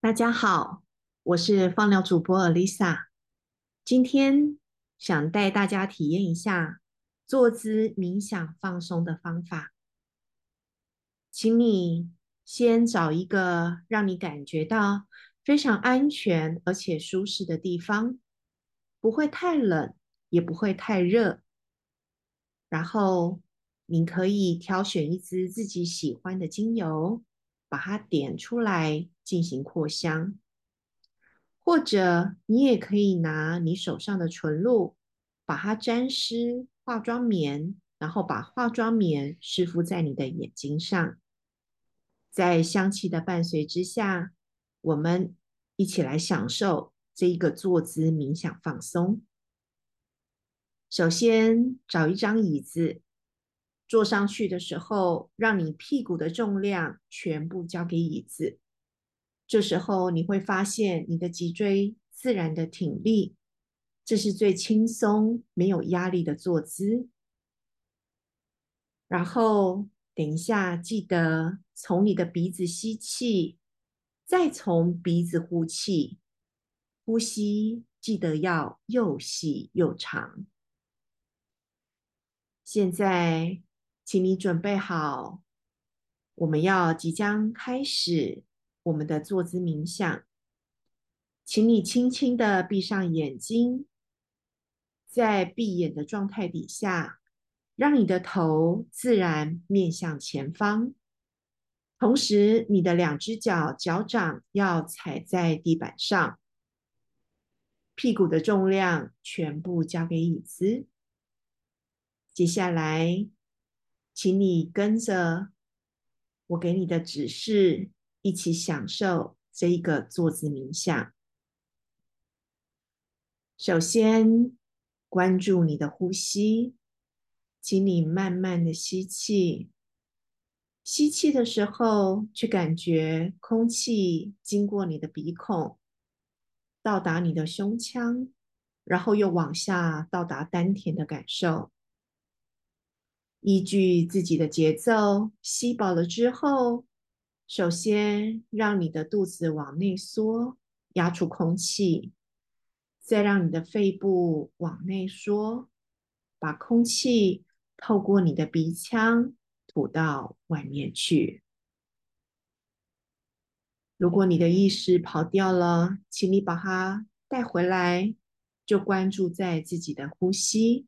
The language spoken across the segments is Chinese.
大家好，我是放疗主播 Lisa，今天想带大家体验一下坐姿冥想放松的方法。请你先找一个让你感觉到非常安全而且舒适的地方，不会太冷，也不会太热。然后你可以挑选一支自己喜欢的精油，把它点出来进行扩香，或者你也可以拿你手上的纯露，把它沾湿化妆棉，然后把化妆棉湿敷在你的眼睛上，在香气的伴随之下，我们一起来享受这一个坐姿冥想放松。首先找一张椅子，坐上去的时候，让你屁股的重量全部交给椅子。这时候你会发现你的脊椎自然的挺立，这是最轻松、没有压力的坐姿。然后等一下，记得从你的鼻子吸气，再从鼻子呼气，呼吸记得要又细又长。现在，请你准备好，我们要即将开始我们的坐姿冥想。请你轻轻的闭上眼睛，在闭眼的状态底下，让你的头自然面向前方，同时你的两只脚脚掌要踩在地板上，屁股的重量全部交给椅子。接下来，请你跟着我给你的指示，一起享受这一个坐姿冥想。首先，关注你的呼吸，请你慢慢的吸气。吸气的时候，去感觉空气经过你的鼻孔，到达你的胸腔，然后又往下到达丹田的感受。依据自己的节奏，吸饱了之后，首先让你的肚子往内缩，压出空气，再让你的肺部往内缩，把空气透过你的鼻腔吐到外面去。如果你的意识跑掉了，请你把它带回来，就关注在自己的呼吸。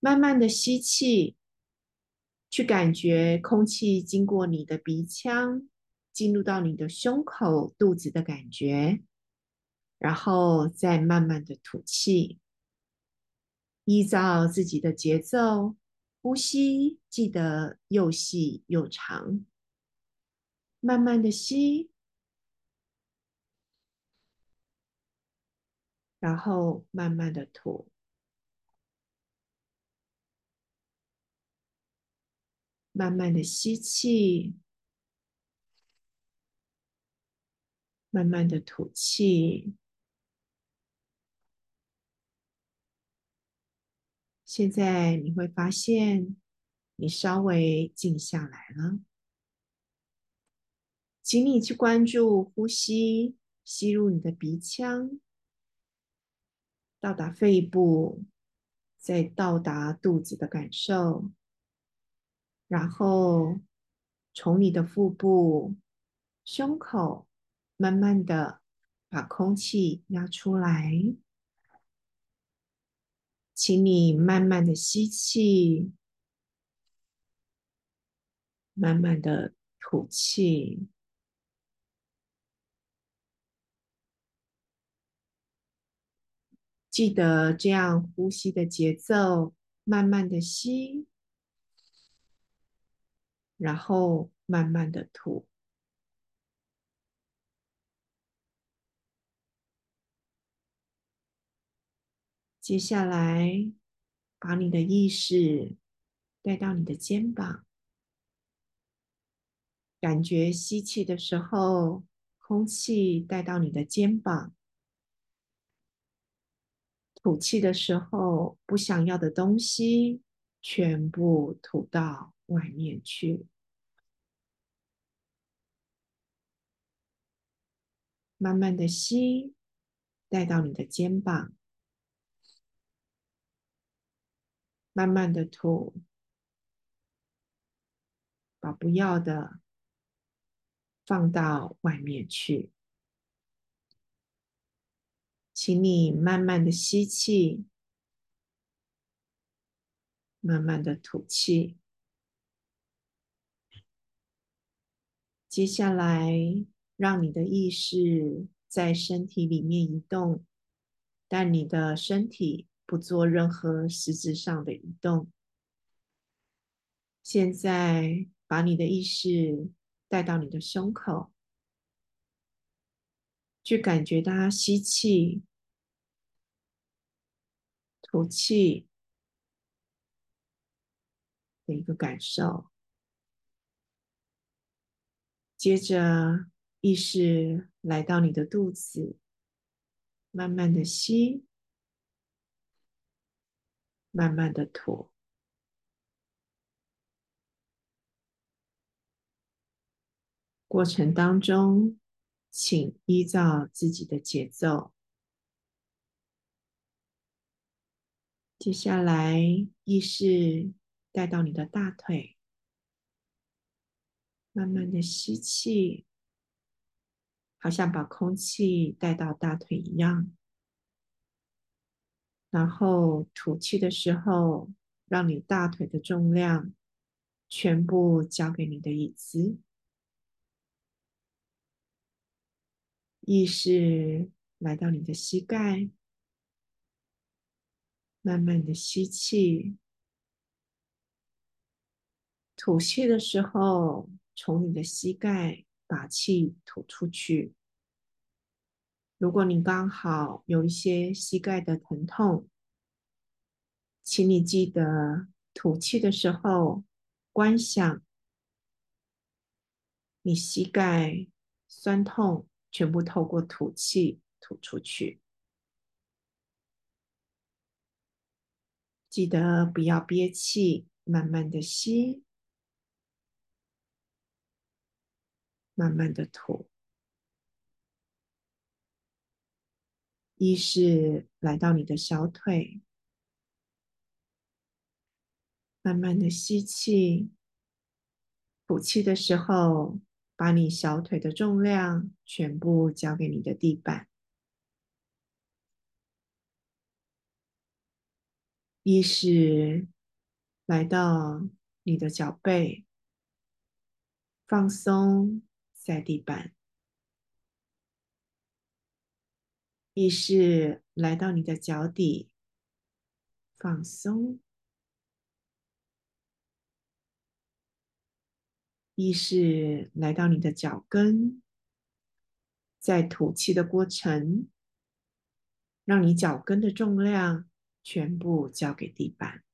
慢慢的吸气，去感觉空气经过你的鼻腔，进入到你的胸口、肚子的感觉，然后再慢慢的吐气。依照自己的节奏呼吸，记得又细又长。慢慢的吸，然后慢慢的吐。慢慢的吸气，慢慢的吐气。现在你会发现，你稍微静下来了。请你去关注呼吸，吸入你的鼻腔，到达肺部，再到达肚子的感受。然后从你的腹部、胸口慢慢的把空气压出来，请你慢慢的吸气，慢慢的吐气，记得这样呼吸的节奏，慢慢的吸。然后慢慢的吐。接下来，把你的意识带到你的肩膀，感觉吸气的时候，空气带到你的肩膀；吐气的时候，不想要的东西全部吐到。外面去，慢慢的吸，带到你的肩膀，慢慢的吐，把不要的放到外面去。请你慢慢的吸气，慢慢的吐气。接下来，让你的意识在身体里面移动，但你的身体不做任何实质上的移动。现在，把你的意识带到你的胸口，去感觉它吸气。吐气的一个感受，接着意识来到你的肚子，慢慢的吸，慢慢的吐，过程当中，请依照自己的节奏。接下来，意识带到你的大腿，慢慢的吸气，好像把空气带到大腿一样。然后吐气的时候，让你大腿的重量全部交给你的椅子。意识来到你的膝盖。慢慢的吸气，吐气的时候，从你的膝盖把气吐出去。如果你刚好有一些膝盖的疼痛，请你记得吐气的时候，观想你膝盖酸痛全部透过吐气吐出去。记得不要憋气，慢慢的吸，慢慢的吐。一是来到你的小腿，慢慢的吸气，吐气的时候，把你小腿的重量全部交给你的地板。一是来到你的脚背，放松在地板；意识来到你的脚底，放松；意识来到你的脚跟，在吐气的过程，让你脚跟的重量。全部交给地板。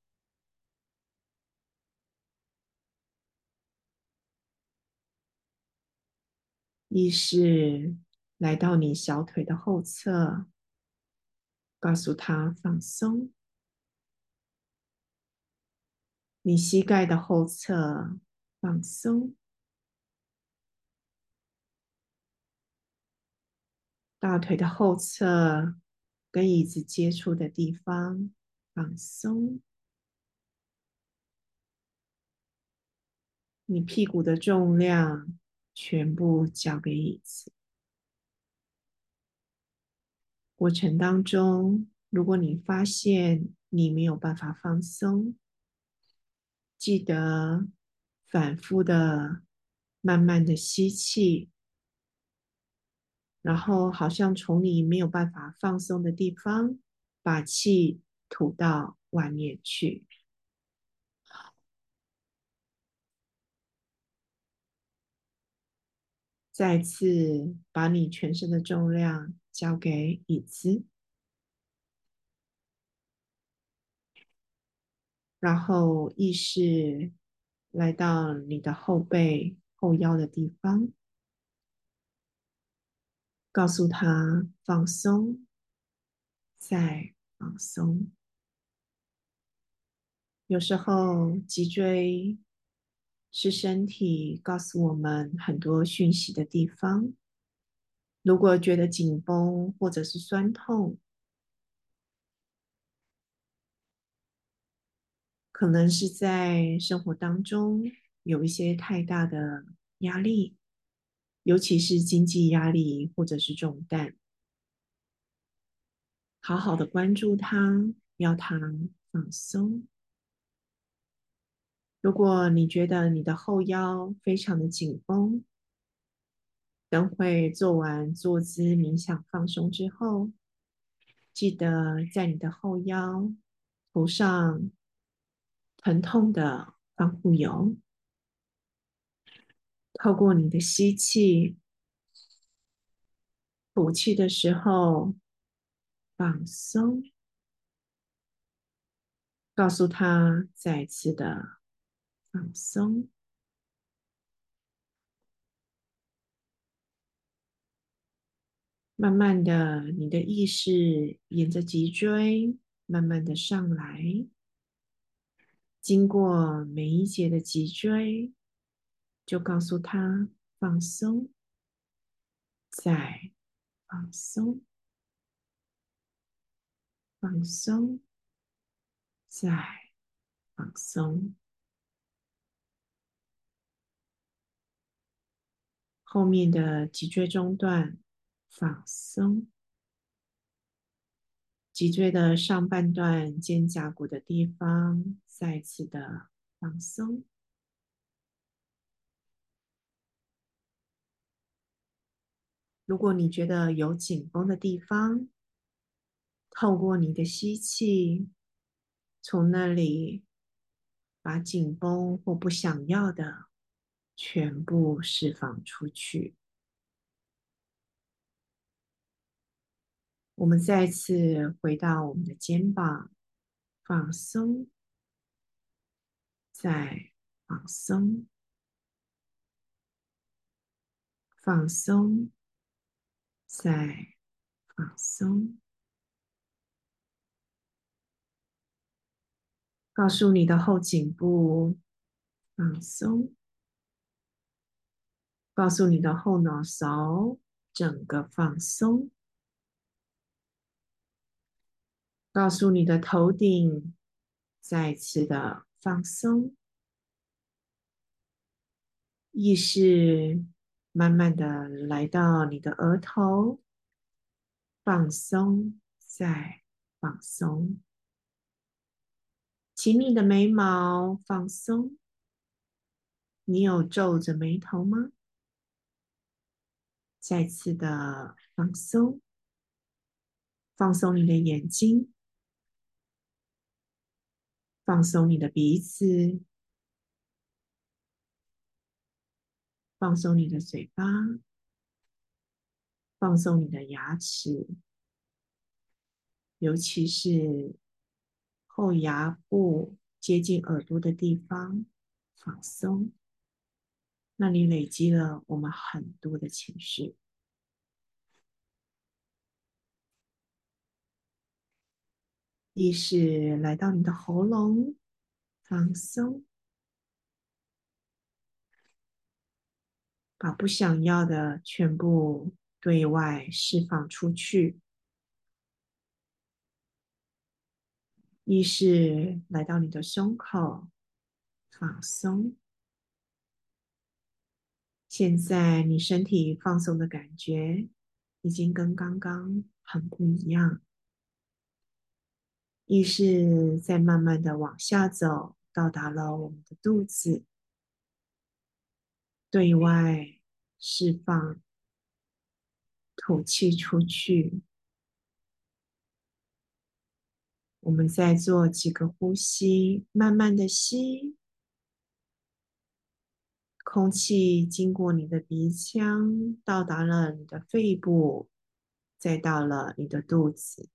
意识来到你小腿的后侧，告诉他放松。你膝盖的后侧放松。大腿的后侧。跟椅子接触的地方放松，你屁股的重量全部交给椅子。过程当中，如果你发现你没有办法放松，记得反复的、慢慢的吸气。然后，好像从你没有办法放松的地方，把气吐到外面去。再次把你全身的重量交给椅子，然后意识来到你的后背、后腰的地方。告诉他放松，再放松。有时候脊椎是身体告诉我们很多讯息的地方。如果觉得紧绷或者是酸痛，可能是在生活当中有一些太大的压力，尤其是经济压力或者是重担。好好的关注它，要它放松。如果你觉得你的后腰非常的紧绷，等会做完坐姿冥想放松之后，记得在你的后腰涂上疼痛的防护油，透过你的吸气、吐气的时候放松，告诉他再次的。放松，慢慢的，你的意识沿着脊椎慢慢的上来，经过每一节的脊椎，就告诉他放松，再放松，放松，再放松。后面的脊椎中段放松，脊椎的上半段肩胛骨的地方再次的放松。如果你觉得有紧绷的地方，透过你的吸气，从那里把紧绷或不想要的。全部释放出去。我们再次回到我们的肩膀，放松，再放松，放松，再放松。告诉你的后颈部放松。告诉你的后脑勺整个放松，告诉你的头顶再次的放松，意识慢慢的来到你的额头，放松再放松，紧密的眉毛放松，你有皱着眉头吗？再次的放松，放松你的眼睛，放松你的鼻子，放松你的嘴巴，放松你的牙齿，尤其是后牙部接近耳朵的地方，放松。那里累积了我们很多的情绪，意识来到你的喉咙，放松，把不想要的全部对外释放出去。意识来到你的胸口，放松。现在你身体放松的感觉已经跟刚刚很不一样。意识在慢慢的往下走，到达了我们的肚子，对外释放，吐气出去。我们再做几个呼吸，慢慢的吸。空气经过你的鼻腔，到达了你的肺部，再到了你的肚子。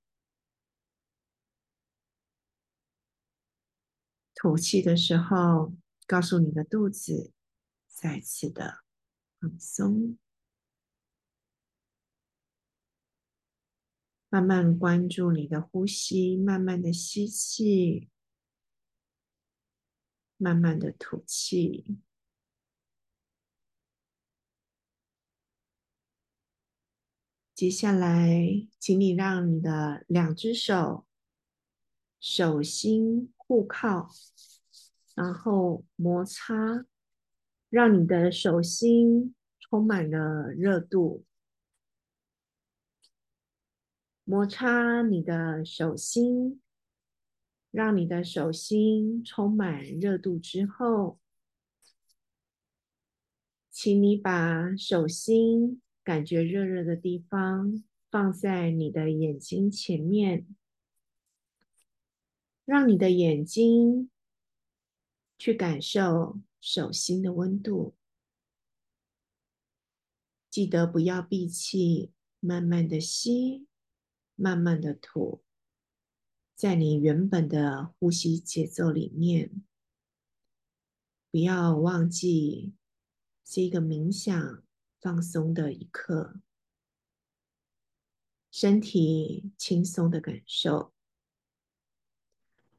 吐气的时候，告诉你的肚子再次的放松，慢慢关注你的呼吸，慢慢的吸气，慢慢的吐气。接下来，请你让你的两只手手心互靠，然后摩擦，让你的手心充满了热度。摩擦你的手心，让你的手心充满热度之后，请你把手心感觉热热的地方放在你的眼睛前面，让你的眼睛去感受手心的温度。记得不要闭气，慢慢的吸。慢慢的吐，在你原本的呼吸节奏里面，不要忘记这个冥想放松的一刻，身体轻松的感受。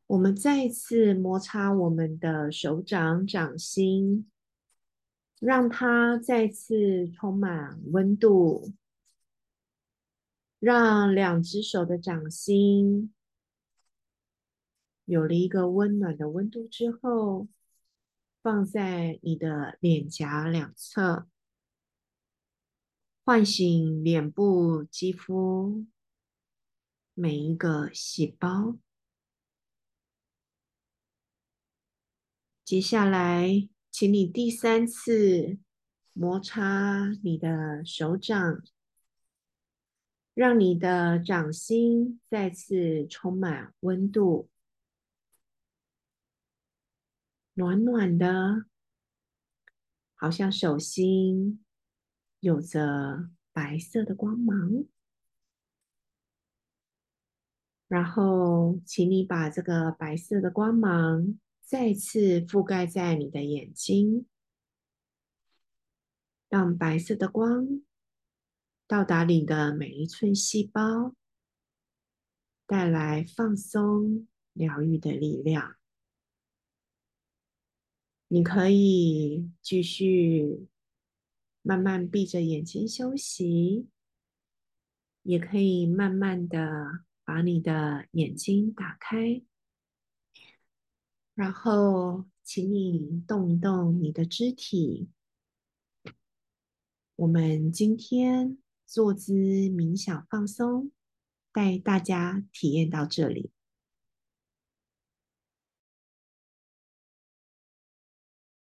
我们再次摩擦我们的手掌掌心，让它再次充满温度。让两只手的掌心有了一个温暖的温度之后，放在你的脸颊两侧，唤醒脸部肌肤每一个细胞。接下来，请你第三次摩擦你的手掌。让你的掌心再次充满温度，暖暖的，好像手心有着白色的光芒。然后，请你把这个白色的光芒再次覆盖在你的眼睛，让白色的光。到达你的每一寸细胞，带来放松、疗愈的力量。你可以继续慢慢闭着眼睛休息，也可以慢慢的把你的眼睛打开，然后请你动一动你的肢体。我们今天。坐姿冥想放松，带大家体验到这里。